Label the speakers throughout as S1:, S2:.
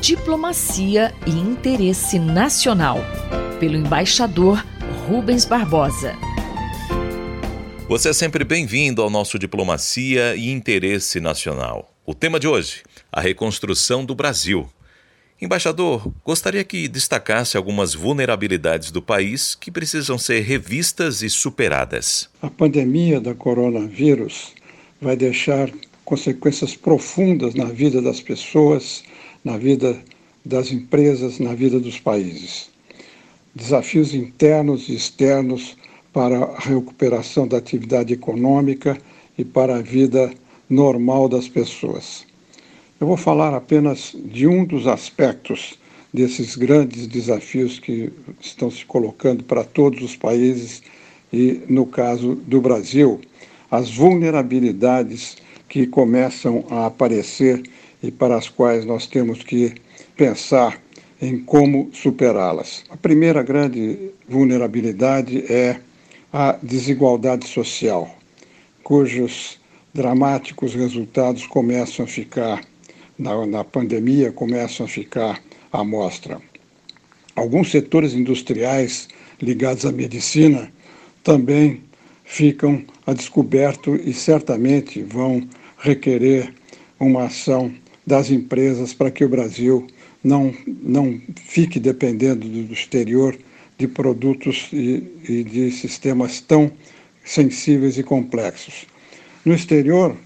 S1: Diplomacia e Interesse Nacional, pelo embaixador Rubens Barbosa.
S2: Você é sempre bem-vindo ao nosso Diplomacia e Interesse Nacional. O tema de hoje: a reconstrução do Brasil. Embaixador, gostaria que destacasse algumas vulnerabilidades do país que precisam ser revistas e superadas.
S3: A pandemia da coronavírus vai deixar consequências profundas na vida das pessoas, na vida das empresas, na vida dos países. Desafios internos e externos para a recuperação da atividade econômica e para a vida normal das pessoas. Eu vou falar apenas de um dos aspectos desses grandes desafios que estão se colocando para todos os países e, no caso do Brasil, as vulnerabilidades que começam a aparecer e para as quais nós temos que pensar em como superá-las. A primeira grande vulnerabilidade é a desigualdade social, cujos dramáticos resultados começam a ficar, na, na pandemia, começam a ficar à mostra. Alguns setores industriais ligados à medicina também ficam a descoberto e certamente vão requerer uma ação das empresas para que o Brasil não, não fique dependendo do exterior de produtos e, e de sistemas tão sensíveis e complexos. No exterior,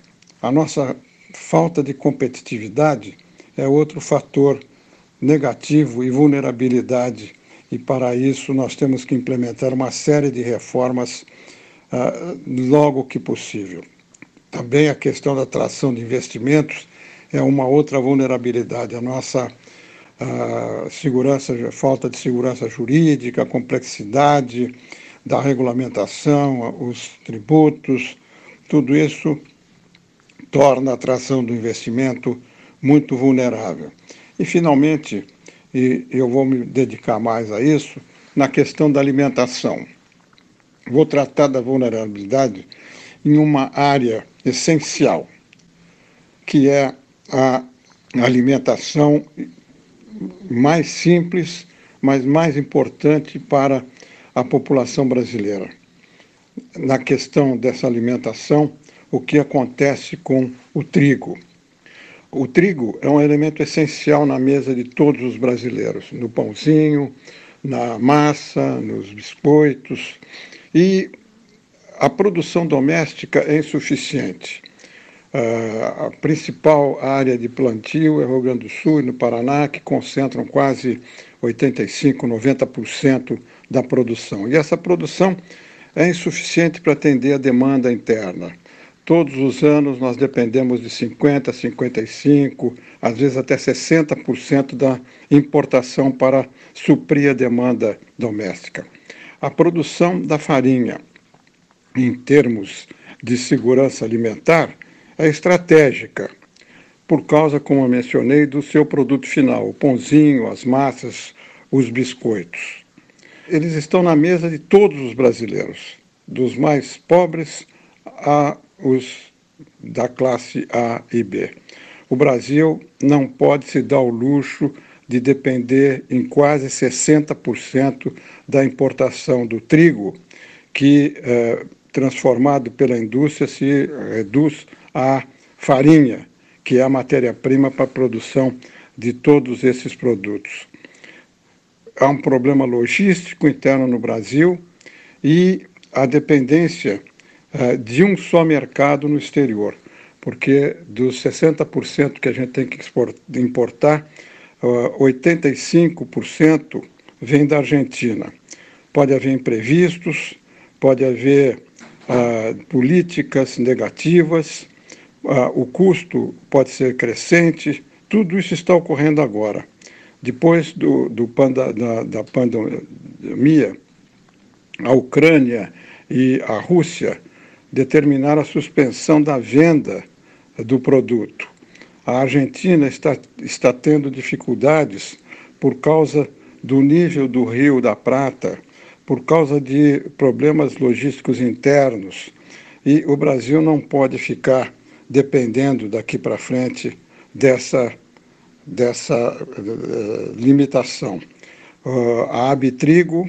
S3: a nossa falta de competitividade é outro fator negativo e vulnerabilidade, e para isso nós temos que implementar uma série de reformas uh, logo que possível. Também a questão da atração de investimentos é uma outra vulnerabilidade. A nossa a segurança, falta de segurança jurídica, a complexidade da regulamentação, os tributos, tudo isso torna a atração do investimento muito vulnerável. E, finalmente, e eu vou me dedicar mais a isso, na questão da alimentação. Vou tratar da vulnerabilidade em uma área essencial, que é a alimentação mais simples, mas mais importante para a população brasileira. Na questão dessa alimentação, o que acontece com o trigo? O trigo é um elemento essencial na mesa de todos os brasileiros, no pãozinho, na massa, nos biscoitos. E a produção doméstica é insuficiente. Uh, a principal área de plantio é o Rio Grande do Sul e no Paraná, que concentram quase 85, 90% da produção. E essa produção é insuficiente para atender a demanda interna. Todos os anos nós dependemos de 50, 55, às vezes até 60% da importação para suprir a demanda doméstica. A produção da farinha, em termos de segurança alimentar, é estratégica, por causa, como eu mencionei, do seu produto final, o pãozinho, as massas, os biscoitos. Eles estão na mesa de todos os brasileiros, dos mais pobres a os da classe A e B. O Brasil não pode se dar o luxo de depender em quase 60% da importação do trigo, que, eh, transformado pela indústria, se reduz a farinha, que é a matéria-prima para a produção de todos esses produtos. Há um problema logístico interno no Brasil e a dependência uh, de um só mercado no exterior, porque dos 60% que a gente tem que importar, uh, 85% vem da Argentina. Pode haver imprevistos, pode haver uh, políticas negativas, ah, o custo pode ser crescente, tudo isso está ocorrendo agora. Depois do, do panda, da, da pandemia, a Ucrânia e a Rússia determinaram a suspensão da venda do produto. A Argentina está, está tendo dificuldades por causa do nível do Rio da Prata, por causa de problemas logísticos internos. E o Brasil não pode ficar dependendo daqui para frente dessa dessa uh, limitação. Uh, a Abitrigo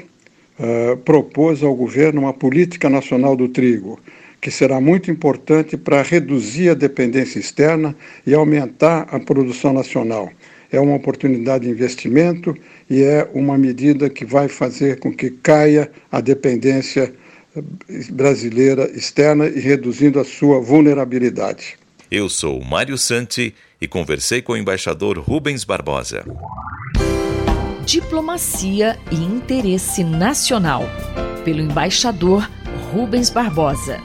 S3: uh, propôs ao governo uma política nacional do trigo, que será muito importante para reduzir a dependência externa e aumentar a produção nacional. É uma oportunidade de investimento e é uma medida que vai fazer com que caia a dependência brasileira externa e reduzindo a sua vulnerabilidade.
S2: Eu sou Mário Santi e conversei com o embaixador Rubens Barbosa.
S1: Diplomacia e interesse nacional, pelo embaixador Rubens Barbosa.